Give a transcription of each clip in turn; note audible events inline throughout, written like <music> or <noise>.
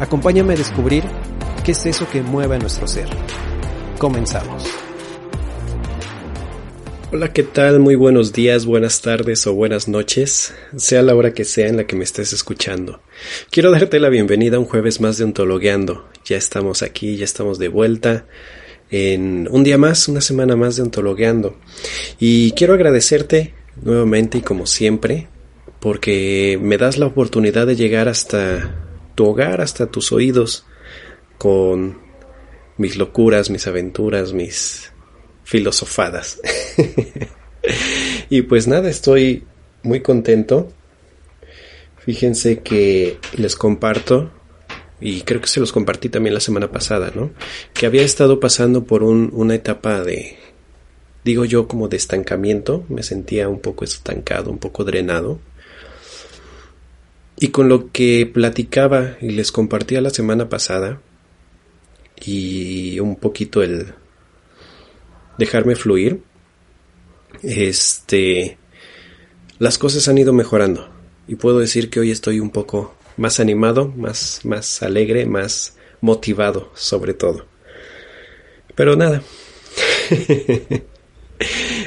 Acompáñame a descubrir qué es eso que mueve a nuestro ser. Comenzamos. Hola, ¿qué tal? Muy buenos días, buenas tardes o buenas noches, sea la hora que sea en la que me estés escuchando. Quiero darte la bienvenida a un jueves más de Ontologueando. Ya estamos aquí, ya estamos de vuelta en un día más, una semana más de Ontologueando. Y quiero agradecerte nuevamente y como siempre, porque me das la oportunidad de llegar hasta hogar, hasta tus oídos, con mis locuras, mis aventuras, mis filosofadas. <laughs> y pues nada, estoy muy contento. Fíjense que les comparto, y creo que se los compartí también la semana pasada, ¿no? Que había estado pasando por una etapa de, digo yo, como de estancamiento. Me sentía un poco estancado, un poco drenado. Y con lo que platicaba y les compartía la semana pasada, y un poquito el dejarme fluir, este, las cosas han ido mejorando. Y puedo decir que hoy estoy un poco más animado, más, más alegre, más motivado sobre todo. Pero nada. <laughs>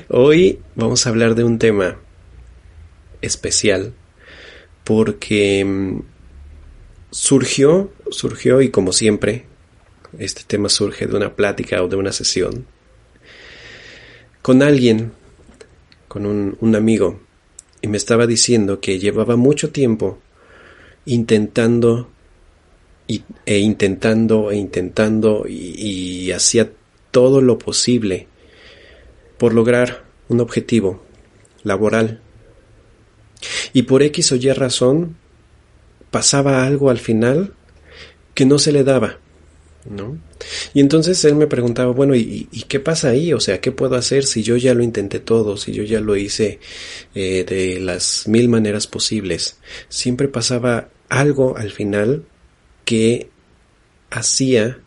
hoy vamos a hablar de un tema especial porque mm, surgió, surgió y como siempre, este tema surge de una plática o de una sesión con alguien, con un, amigo, y me estaba diciendo que llevaba mucho tiempo intentando e intentando e intentando y hacía todo lo posible por lograr un objetivo laboral y por X o Y razón pasaba algo al final que no se le daba, ¿no? Y entonces él me preguntaba, bueno, ¿y, qué pasa ahí? O sea, ¿qué puedo hacer si yo ya lo intenté todo, si yo ya lo hice eh, de las mil maneras posibles? Siempre pasaba algo al final que hacía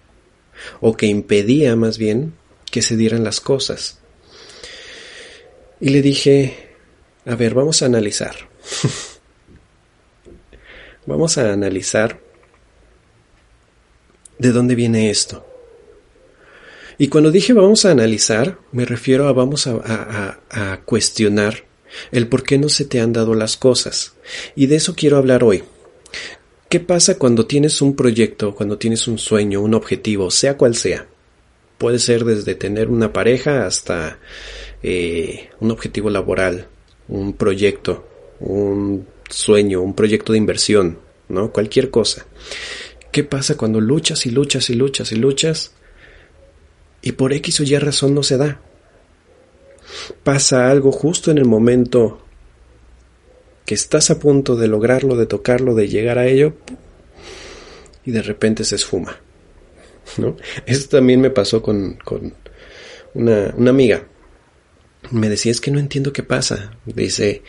o que impedía más bien que se dieran las cosas. Y le dije, a ver, vamos a analizar. <laughs> vamos a analizar de dónde viene esto. Y cuando dije vamos a analizar, me refiero a vamos a, cuestionar el por qué no se te han dado las cosas. Y de eso quiero hablar hoy. ¿Qué pasa cuando tienes un proyecto, cuando tienes un sueño, un objetivo, sea cual sea? Puede ser desde tener una pareja hasta eh, un objetivo laboral, un proyecto, un sueño, un proyecto de inversión, ¿no? Cualquier cosa. ¿Qué pasa cuando luchas y luchas y luchas y luchas y por X o Y razón no se da? Pasa algo justo en el momento que estás a punto de lograrlo, de tocarlo, de llegar a ello y de repente se esfuma. ¿no? Eso también me pasó con, con una, una amiga me decía, es que no entiendo qué pasa. Dice,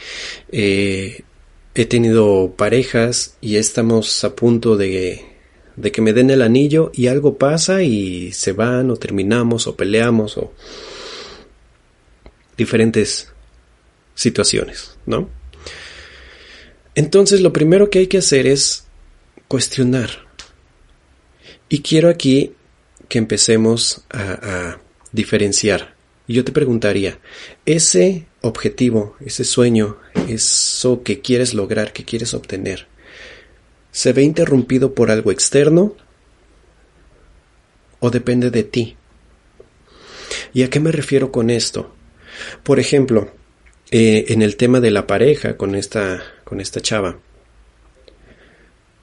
eh, he tenido parejas y estamos a punto de, de que me den el anillo y algo pasa y se van o terminamos o peleamos o diferentes situaciones, ¿no? Entonces lo primero que hay que hacer es cuestionar. Y quiero aquí que empecemos a, a diferenciar y yo te preguntaría, ese objetivo, ese sueño, eso que quieres lograr, que quieres obtener, se ve interrumpido por algo externo o depende de ti. ¿Y a qué me refiero con esto? Por ejemplo, eh, en el tema de la pareja con esta, con esta chava,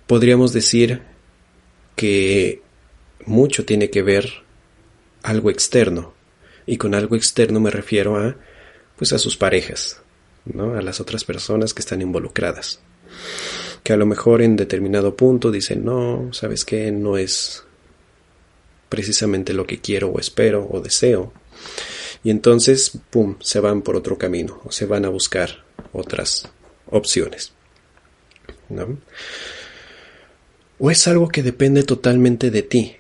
podríamos decir que mucho tiene que ver algo externo. Y con algo externo me refiero a, pues a sus parejas, ¿no? A las otras personas que están involucradas. Que a lo mejor en determinado punto dicen, no, ¿sabes qué? No es precisamente lo que quiero o espero o deseo. Y entonces, ¡pum!, se van por otro camino o se van a buscar otras opciones. ¿no? O es algo que depende totalmente de ti.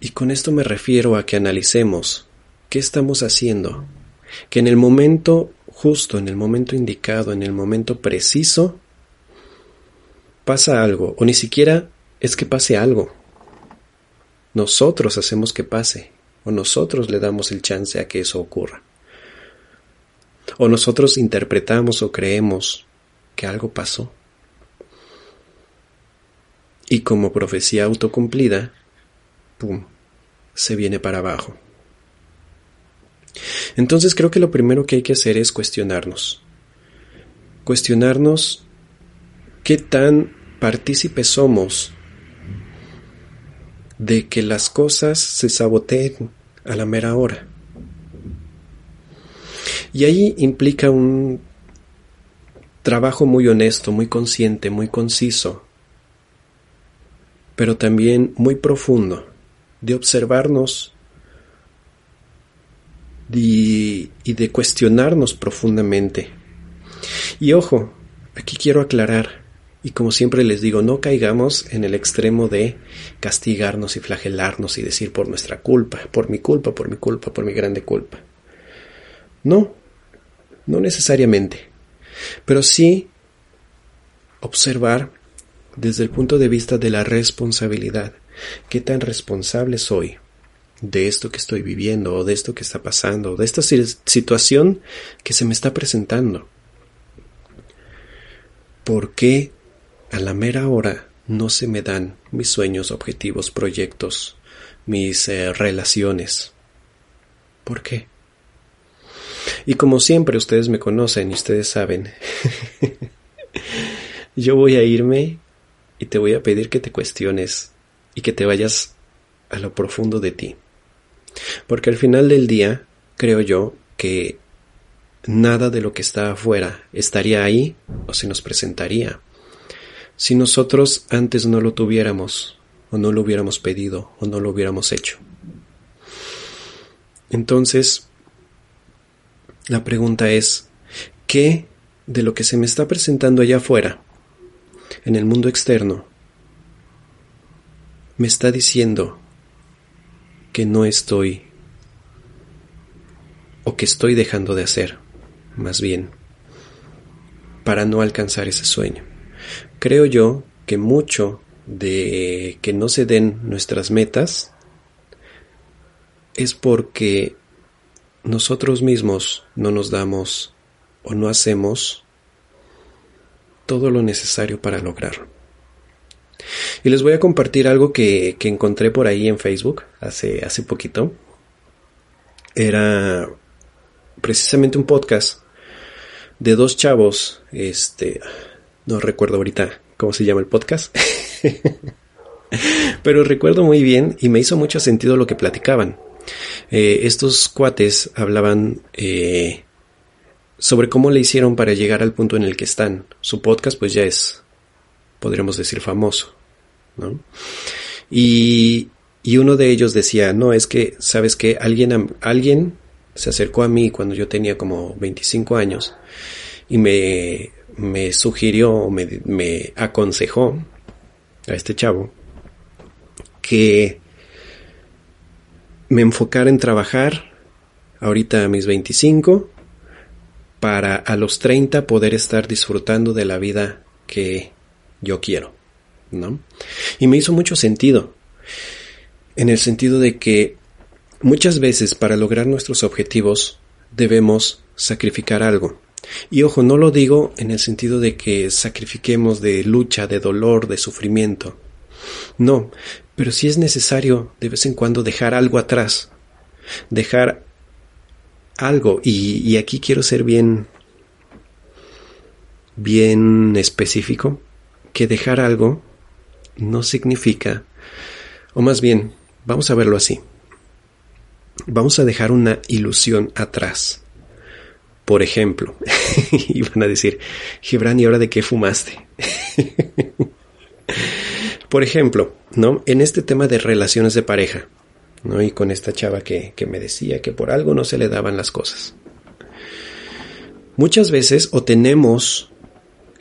Y con esto me refiero a que analicemos qué estamos haciendo, que en el momento justo, en el momento indicado, en el momento preciso, pasa algo, o ni siquiera es que pase algo, nosotros hacemos que pase, o nosotros le damos el chance a que eso ocurra. O nosotros interpretamos o creemos que algo pasó. Y como profecía autocumplida, ¡pum!, se viene para abajo. Entonces creo que lo primero que hay que hacer es cuestionarnos. Cuestionarnos qué tan partícipes somos de que las cosas se saboteen a la mera hora. Y ahí implica un trabajo muy honesto, muy consciente, muy conciso, pero también muy profundo, de observarnos y, de cuestionarnos profundamente. Y ojo, aquí quiero aclarar, y como siempre les digo, no caigamos en el extremo de castigarnos y flagelarnos y decir por nuestra culpa, por mi culpa, por mi culpa, por mi grande culpa. No, no necesariamente, pero sí observar desde el punto de vista de la responsabilidad. ¿Qué tan responsable soy de esto que estoy viviendo o de esto que está pasando o de esta situación que se me está presentando? ¿Por qué a la mera hora no se me dan mis sueños, objetivos, proyectos, mis eh, relaciones. ¿Por qué? Y como siempre ustedes me conocen y ustedes saben, <laughs> yo voy a irme y te voy a pedir que te cuestiones y que te vayas a lo profundo de ti. Porque al final del día, creo yo que nada de lo que está afuera estaría ahí o se nos presentaría si nosotros antes no lo tuviéramos, o no lo hubiéramos pedido, o no lo hubiéramos hecho. Entonces, la pregunta es, ¿qué de lo que se me está presentando allá afuera, en el mundo externo, me está diciendo que no estoy, o que estoy dejando de hacer, más bien, para no alcanzar ese sueño? Creo yo que mucho de que no se den nuestras metas es porque nosotros mismos no nos damos o no hacemos todo lo necesario para lograrlo. Y les voy a compartir algo que, que, encontré por ahí en Facebook hace, hace poquito. Era precisamente un podcast de dos chavos, este, no recuerdo ahorita cómo se llama el podcast. <laughs> Pero recuerdo muy bien y me hizo mucho sentido lo que platicaban. Eh, estos cuates hablaban eh, sobre cómo le hicieron para llegar al punto en el que están. Su podcast pues ya es, podríamos decir, famoso. ¿no? Y, y uno de ellos decía, no, es que, ¿sabes que Alguien, alguien se acercó a mí cuando yo tenía como 25 años y me me sugirió, me, me aconsejó a este chavo que me enfocara en trabajar ahorita a mis 25 para a los 30 poder estar disfrutando de la vida que yo quiero, ¿no? Y me hizo mucho sentido, en el sentido de que muchas veces para lograr nuestros objetivos debemos sacrificar algo. Y ojo, no lo digo en el sentido de que sacrifiquemos de lucha, de dolor, de sufrimiento. No, pero sí es necesario de vez en cuando dejar algo atrás, dejar algo, y, y aquí quiero ser bien, bien específico, que dejar algo no significa, o más bien, vamos a verlo así, vamos a dejar una ilusión atrás. Por ejemplo, <laughs> y van a decir, Gibran, ¿y ahora de qué fumaste? <laughs> Por ejemplo, ¿no? En este tema de relaciones de pareja, ¿no? Y con esta chava que, que me decía que por algo no se le daban las cosas. Muchas veces o tenemos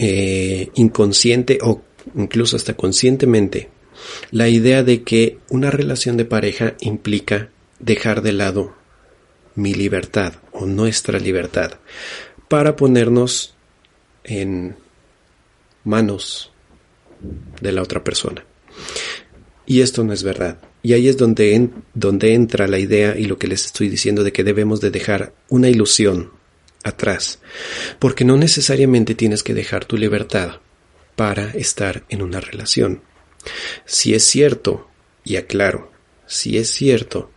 eh, inconsciente o incluso hasta conscientemente la idea de que una relación de pareja implica dejar de lado mi libertad o nuestra libertad para ponernos en manos de la otra persona. Y esto no es verdad. Y ahí es donde, donde entra la idea y lo que les estoy diciendo de que debemos de dejar una ilusión atrás, porque no necesariamente tienes que dejar tu libertad para estar en una relación. Si es cierto, y aclaro, si es cierto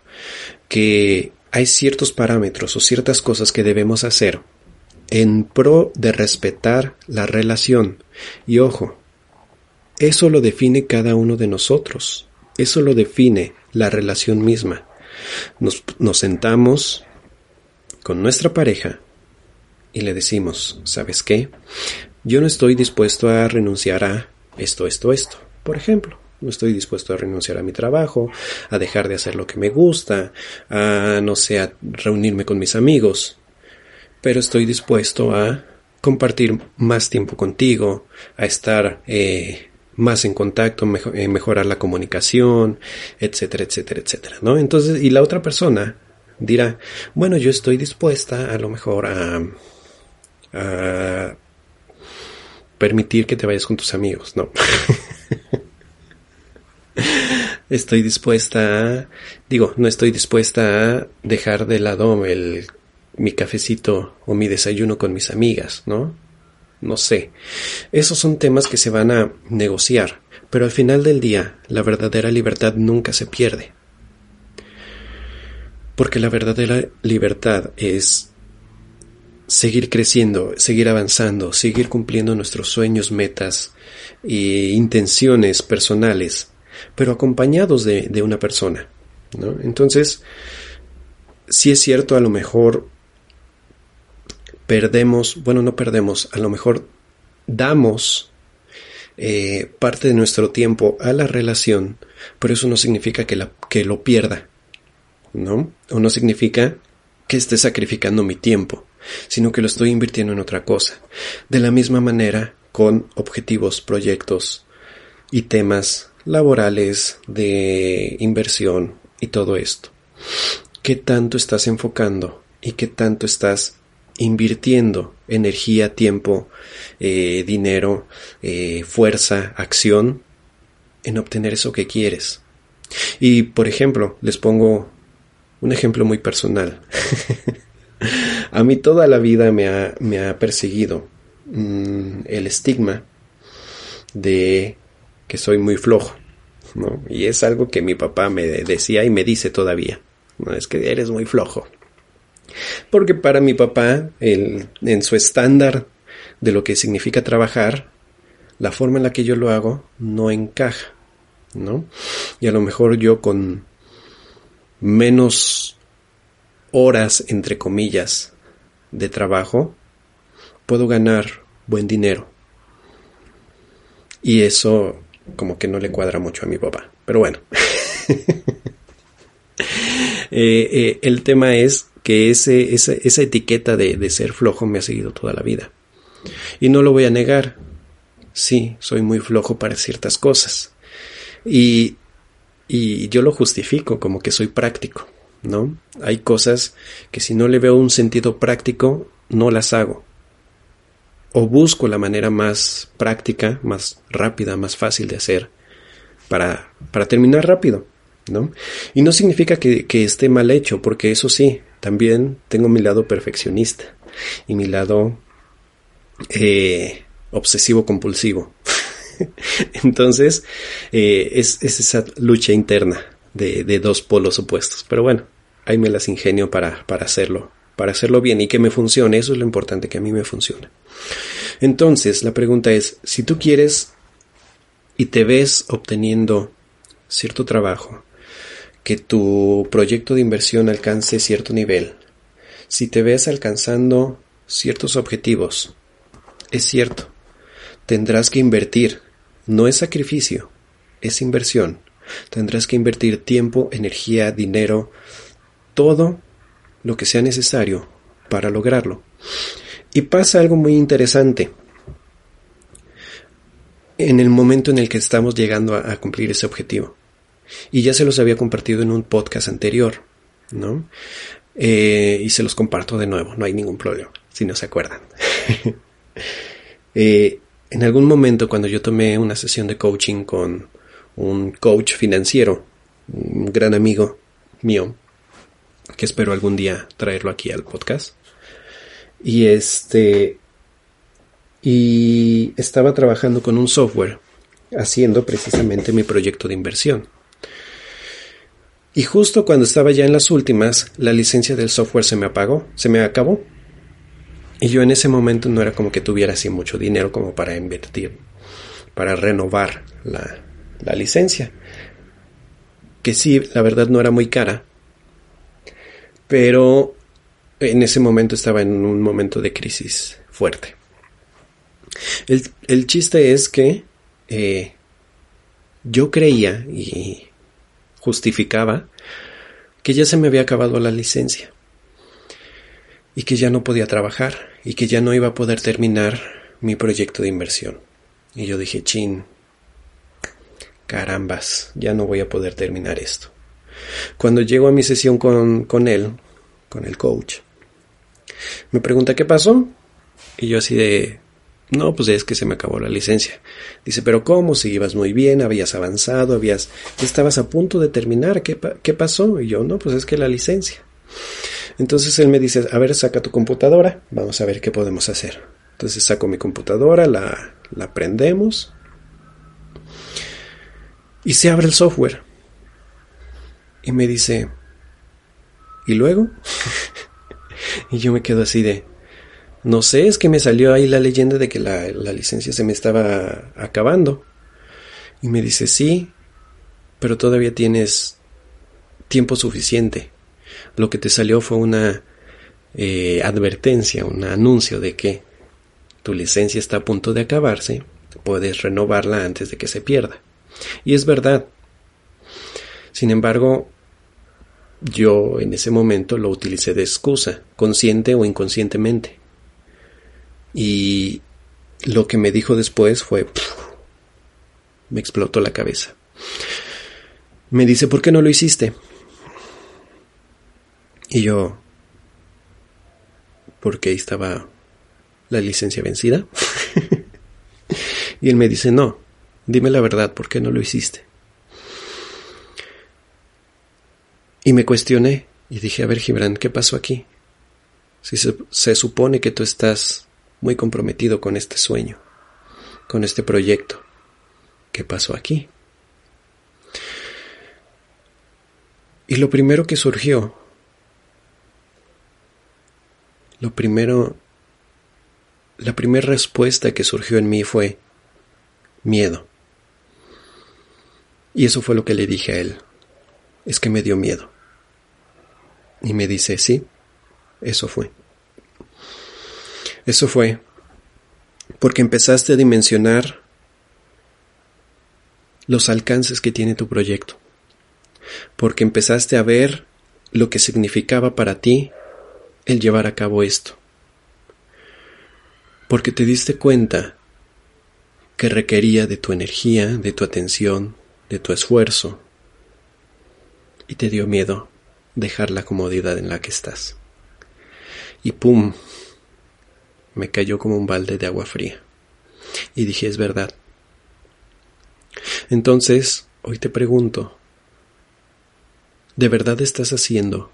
que hay ciertos parámetros o ciertas cosas que debemos hacer en pro de respetar la relación, y ojo, eso lo define cada uno de nosotros. Eso lo define la relación misma. Nos, nos, sentamos con nuestra pareja y le decimos, ¿sabes qué? Yo no estoy dispuesto a renunciar a esto, esto, esto. Por ejemplo, no estoy dispuesto a renunciar a mi trabajo, a dejar de hacer lo que me gusta, a, no sé, a reunirme con mis amigos. Pero estoy dispuesto a compartir más tiempo contigo, a estar eh, más en contacto, eh, mejorar la comunicación, etcétera, etcétera, etcétera, ¿no? Entonces, y la otra persona dirá, bueno, yo estoy dispuesta a lo mejor a, a permitir que te vayas con tus amigos, ¿no? <laughs> estoy dispuesta a, digo, no estoy dispuesta a dejar de lado el, mi cafecito o mi desayuno con mis amigas, ¿no? no sé. Esos son temas que se van a negociar, pero al final del día la verdadera libertad nunca se pierde. Porque la verdadera libertad es seguir creciendo, seguir avanzando, seguir cumpliendo nuestros sueños, metas e intenciones personales, pero acompañados de, de una persona. ¿no? Entonces, si es cierto, a lo mejor perdemos, bueno, no perdemos, a lo mejor damos eh, parte de nuestro tiempo a la relación, pero eso no significa que, la, que lo pierda, ¿no? O no significa que esté sacrificando mi tiempo, sino que lo estoy invirtiendo en otra cosa. De la misma manera con objetivos, proyectos y temas laborales, de inversión y todo esto. ¿Qué tanto estás enfocando y qué tanto estás invirtiendo energía, tiempo, eh, dinero, eh, fuerza, acción en obtener eso que quieres. Y, por ejemplo, les pongo un ejemplo muy personal. <laughs> A mí toda la vida me ha, me ha perseguido mm, el estigma de que soy muy flojo. ¿no? Y es algo que mi papá me decía y me dice todavía. ¿no? Es que eres muy flojo. Porque para mi papá, en su estándar de lo que significa trabajar, la forma en la que yo lo hago no encaja, ¿no? Y a lo mejor yo con menos horas, entre comillas, de trabajo, puedo ganar buen dinero. Y eso como que no le cuadra mucho a mi papá. Pero bueno. <laughs> Eh, eh, el tema es que ese, esa, esa etiqueta de, de ser flojo me ha seguido toda la vida. Y no lo voy a negar. Sí, soy muy flojo para ciertas cosas. Y, y yo lo justifico como que soy práctico, ¿no? Hay cosas que si no le veo un sentido práctico, no las hago. O busco la manera más práctica, más rápida, más fácil de hacer para, para terminar rápido, ¿no? Y no significa que, esté mal hecho, porque eso sí, también tengo mi lado perfeccionista y mi lado eh, obsesivo compulsivo. <laughs> Entonces, eh, es, esa lucha interna de, dos polos opuestos. Pero bueno, ahí me las ingenio para, para hacerlo, para hacerlo bien y que me funcione. Eso es lo importante, que a mí me funcione. Entonces, la pregunta es, si tú quieres y te ves obteniendo cierto trabajo, que tu proyecto de inversión alcance cierto nivel, si te ves alcanzando ciertos objetivos, es cierto, tendrás que invertir, no es sacrificio, es inversión. Tendrás que invertir tiempo, energía, dinero, todo lo que sea necesario para lograrlo. Y pasa algo muy interesante. En el momento en el que estamos llegando a, cumplir ese objetivo. Y ya se los había compartido en un podcast anterior, ¿no? Eh, y se los comparto de nuevo, no hay ningún problema, si no se acuerdan. <laughs> Eh, en algún momento cuando yo tomé una sesión de coaching con un coach financiero, un gran amigo mío, que espero algún día traerlo aquí al podcast. Y este y estaba trabajando con un software haciendo precisamente mi proyecto de inversión. Y justo cuando estaba ya en las últimas, la licencia del software se me apagó, se me acabó. Y yo en ese momento no era como que tuviera así mucho dinero como para invertir, para renovar la, la licencia. Que sí, la verdad no era muy cara. Pero en ese momento estaba en un momento de crisis fuerte. El, el chiste es que eh, yo creía y justificaba que ya se me había acabado la licencia y que ya no podía trabajar y que ya no iba a poder terminar mi proyecto de inversión. Y yo dije, chin, carambas, ya no voy a poder terminar esto. Cuando llego a mi sesión con, con él, con el coach, me pregunta qué pasó y yo así de, no, pues es que se me acabó la licencia. Dice, pero ¿cómo? Si ibas muy bien, habías avanzado, habías, estabas a punto de terminar, ¿qué, qué pasó? Y yo, no, pues es que la licencia. Entonces él me dice, a ver, saca tu computadora, vamos a ver qué podemos hacer. Entonces saco mi computadora, la, la prendemos y se abre el software. Y me dice, ¿y luego? <laughs> y yo me quedo así de, no sé, es que me salió ahí la leyenda de que la, la licencia se me estaba acabando. Y me dice, sí, pero todavía tienes tiempo suficiente lo que te salió fue una eh, advertencia, un anuncio de que tu licencia está a punto de acabarse, puedes renovarla antes de que se pierda. Y es verdad. Sin embargo, yo en ese momento lo utilicé de excusa, consciente o inconscientemente. Y lo que me dijo después fue... me explotó la cabeza. Me dice, ¿por qué no lo hiciste? Y yo, ¿por qué estaba la licencia vencida? <laughs> y él me dice, no, dime la verdad, ¿por qué no lo hiciste? Y me cuestioné y dije, a ver, Gibran, ¿qué pasó aquí? Si se, se supone que tú estás muy comprometido con este sueño, con este proyecto, ¿qué pasó aquí? Y lo primero que surgió lo primero, la primera respuesta que surgió en mí fue miedo. Y eso fue lo que le dije a él. Es que me dio miedo. Y me dice, sí, eso fue. Eso fue porque empezaste a dimensionar los alcances que tiene tu proyecto. Porque empezaste a ver lo que significaba para ti el llevar a cabo esto. Porque te diste cuenta que requería de tu energía, de tu atención, de tu esfuerzo, y te dio miedo dejar la comodidad en la que estás. Y ¡pum! me cayó como un balde de agua fría. Y dije, es verdad. Entonces, hoy te pregunto, ¿de verdad estás haciendo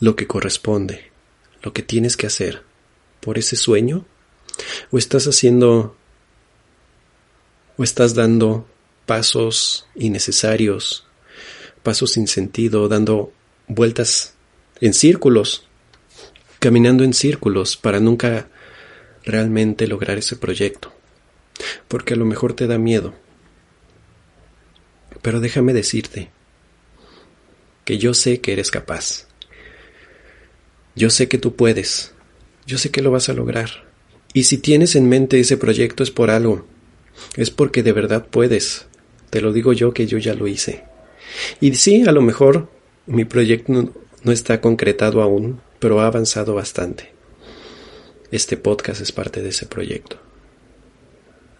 lo que corresponde, lo que tienes que hacer por ese sueño? ¿O estás haciendo o estás dando pasos innecesarios, pasos sin sentido, dando vueltas en círculos, caminando en círculos para nunca realmente lograr ese proyecto? Porque a lo mejor te da miedo. Pero déjame decirte que yo sé que eres capaz. Yo sé que tú puedes. Yo sé que lo vas a lograr. Y si tienes en mente ese proyecto es por algo. Es porque de verdad puedes. Te lo digo yo que yo ya lo hice. Y sí, a lo mejor mi proyecto no, está concretado aún, pero ha avanzado bastante. Este podcast es parte de ese proyecto.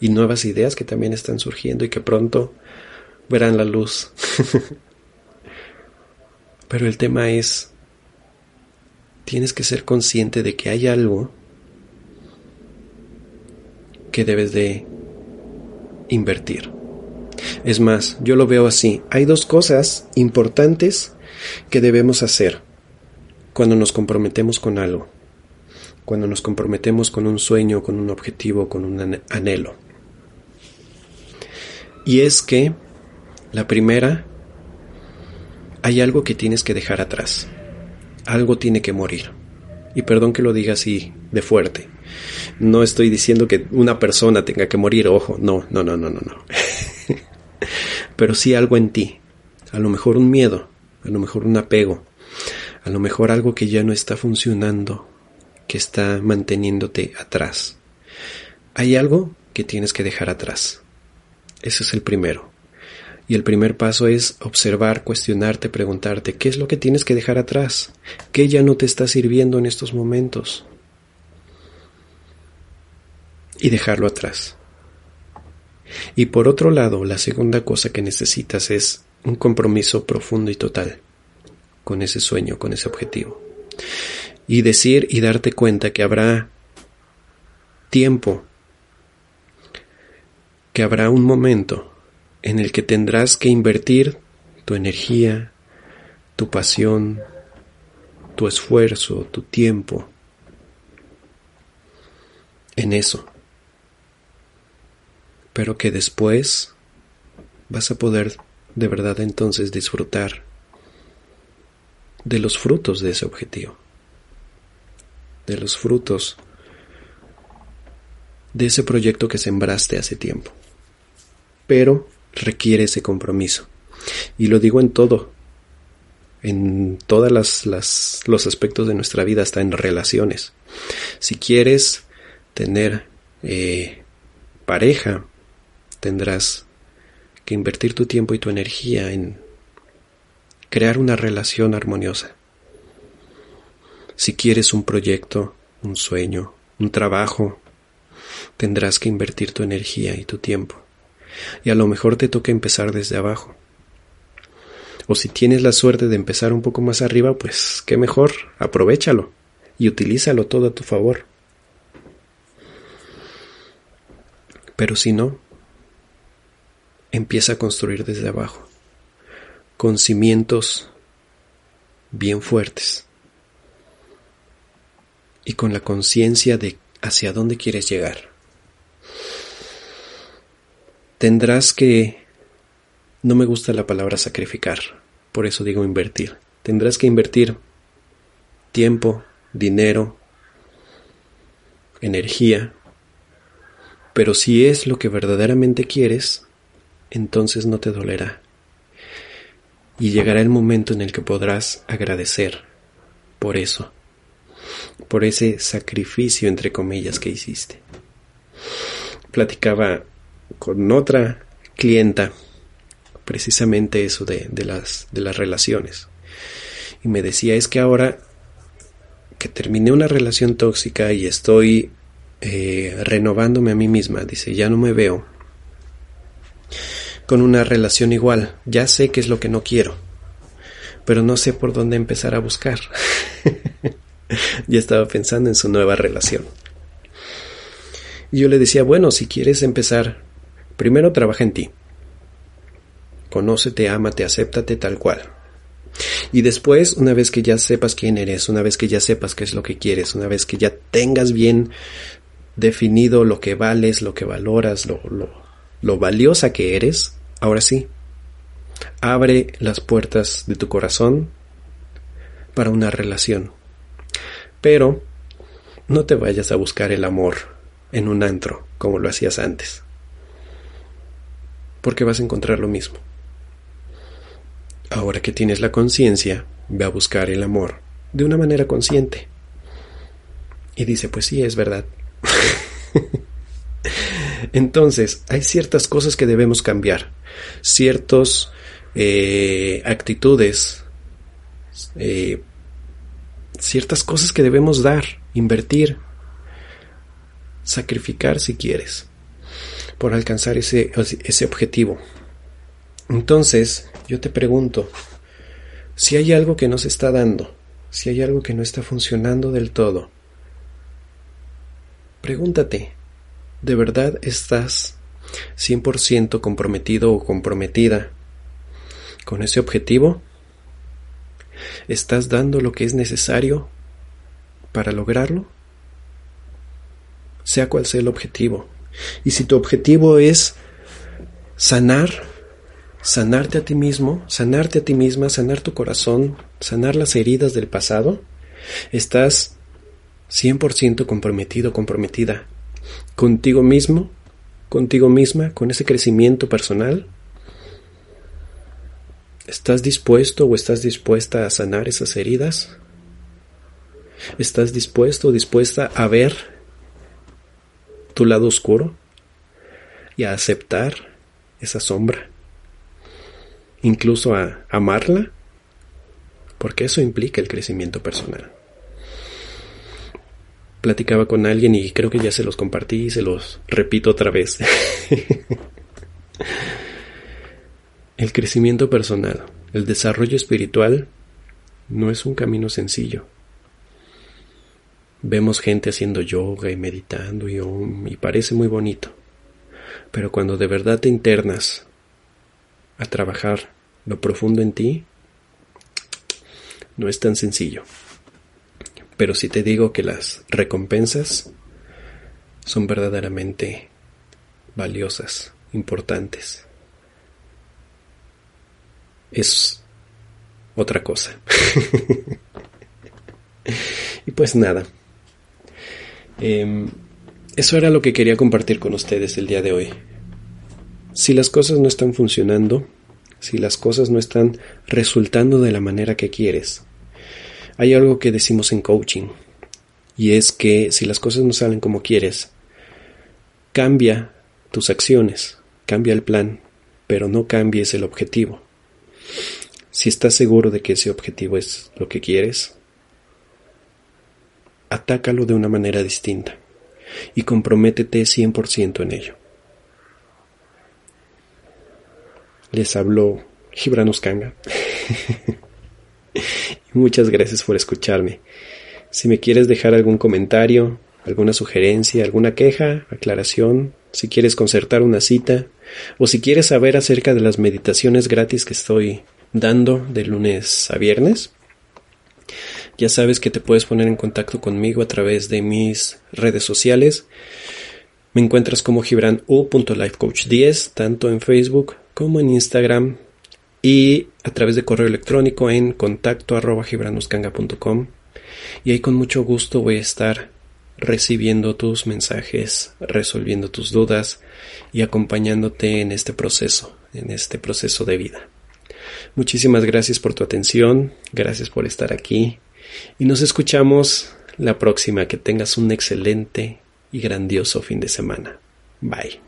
Y nuevas ideas que también están surgiendo y que pronto verán la luz. <laughs> pero el tema es, tienes que ser consciente de que hay algo que debes de invertir. Es más, yo lo veo así. Hay dos cosas importantes que debemos hacer cuando nos comprometemos con algo. Cuando nos comprometemos con un sueño, con un objetivo, con un anhelo. Y es que la primera, hay algo que tienes que dejar atrás. Algo tiene que morir. Y perdón que lo diga así de fuerte. No estoy diciendo que una persona tenga que morir, ojo, no, no, no, no, no, no. <laughs> Pero sí algo en ti. A lo mejor un miedo, a lo mejor un apego, a lo mejor algo que ya no está funcionando, que está manteniéndote atrás. Hay algo que tienes que dejar atrás. Ese es el primero. Y el primer paso es observar, cuestionarte, preguntarte, ¿qué es lo que tienes que dejar atrás? ¿Qué ya no te está sirviendo en estos momentos? y dejarlo atrás. Y por otro lado, la segunda cosa que necesitas es un compromiso profundo y total con ese sueño, con ese objetivo. Y decir y darte cuenta que habrá tiempo, que habrá un momento en el que tendrás que invertir tu energía, tu pasión, tu esfuerzo, tu tiempo en eso pero que después vas a poder de verdad entonces disfrutar de los frutos de ese objetivo, de los frutos de ese proyecto que sembraste hace tiempo. Pero requiere ese compromiso. Y lo digo en todo, en todos los aspectos de nuestra vida, hasta en relaciones. Si quieres tener eh, pareja, tendrás que invertir tu tiempo y tu energía en crear una relación armoniosa. Si quieres un proyecto, un sueño, un trabajo, tendrás que invertir tu energía y tu tiempo. Y a lo mejor te toca empezar desde abajo. O si tienes la suerte de empezar un poco más arriba, pues qué mejor, aprovechalo y utilízalo todo a tu favor. Pero si no, empieza a construir desde abajo, con cimientos bien fuertes y con la conciencia de hacia dónde quieres llegar. Tendrás que, no me gusta la palabra sacrificar, por eso digo invertir, tendrás que invertir tiempo, dinero, energía, pero si es lo que verdaderamente quieres, entonces no te dolerá. Y llegará el momento en el que podrás agradecer por eso, por ese sacrificio entre comillas que hiciste. Platicaba con otra clienta precisamente eso de, las, de las relaciones. Y me decía, es que ahora que terminé una relación tóxica y estoy eh, renovándome a mí misma, dice, ya no me veo con una relación igual. Ya sé qué es lo que no quiero, pero no sé por dónde empezar a buscar. <laughs> ya estaba pensando en su nueva relación. Y yo le decía, bueno, si quieres empezar, primero trabaja en ti. Conócete, ámate, acéptate tal cual. Y después, una vez que ya sepas quién eres, una vez que ya sepas qué es lo que quieres, una vez que ya tengas bien definido lo que vales, lo que valoras, lo, lo, lo valiosa que eres, ahora sí, abre las puertas de tu corazón para una relación. Pero no te vayas a buscar el amor en un antro como lo hacías antes, porque vas a encontrar lo mismo. Ahora que tienes la conciencia, ve a buscar el amor de una manera consciente. Y dice, pues sí, es verdad. <laughs> Entonces, hay ciertas cosas que debemos cambiar, ciertas eh, actitudes, eh, ciertas cosas que debemos dar, invertir, sacrificar si quieres, por alcanzar ese, ese objetivo. Entonces, yo te pregunto, si hay algo que no se está dando, si hay algo que no está funcionando del todo, pregúntate, ¿de verdad estás 100% comprometido o comprometida con ese objetivo? ¿Estás dando lo que es necesario para lograrlo? Sea cual sea el objetivo. Y si tu objetivo es sanar, sanarte a ti mismo, sanarte a ti misma, sanar tu corazón, sanar las heridas del pasado, estás 100% comprometido, comprometida contigo mismo, contigo misma, con ese crecimiento personal. ¿Estás dispuesto o estás dispuesta a sanar esas heridas? ¿Estás dispuesto o dispuesta a ver tu lado oscuro y a aceptar esa sombra? Incluso a amarla, porque eso implica el crecimiento personal platicaba con alguien y creo que ya se los compartí y se los repito otra vez. <laughs> el crecimiento personal, el desarrollo espiritual no es un camino sencillo. Vemos gente haciendo yoga y meditando y, y parece muy bonito. Pero cuando de verdad te internas a trabajar lo profundo en ti, no es tan sencillo. Pero si te digo que las recompensas son verdaderamente valiosas, importantes, es otra cosa. <laughs> y pues nada. Em, eso era lo que quería compartir con ustedes el día de hoy. Si las cosas no están funcionando, si las cosas no están resultando de la manera que quieres, hay algo que decimos en coaching y es que si las cosas no salen como quieres, cambia tus acciones, cambia el plan, pero no cambies el objetivo. Si estás seguro de que ese objetivo es lo que quieres, atácalo de una manera distinta y comprométete 100% en ello. Les habló Gibran Kanga. <laughs> Muchas gracias por escucharme. Si me quieres dejar algún comentario, alguna sugerencia, alguna queja, aclaración, si quieres concertar una cita, o si quieres saber acerca de las meditaciones gratis que estoy dando de lunes a viernes, ya sabes que te puedes poner en contacto conmigo a través de mis redes sociales. Me encuentras como gibranu.lifecoach10, tanto en Facebook como en Instagram y a través de correo electrónico en contacto y ahí con mucho gusto voy a estar recibiendo tus mensajes, resolviendo tus dudas y acompañándote en este proceso, en este proceso de vida. Muchísimas gracias por tu atención, gracias por estar aquí y nos escuchamos la próxima. Que tengas un excelente y grandioso fin de semana. Bye.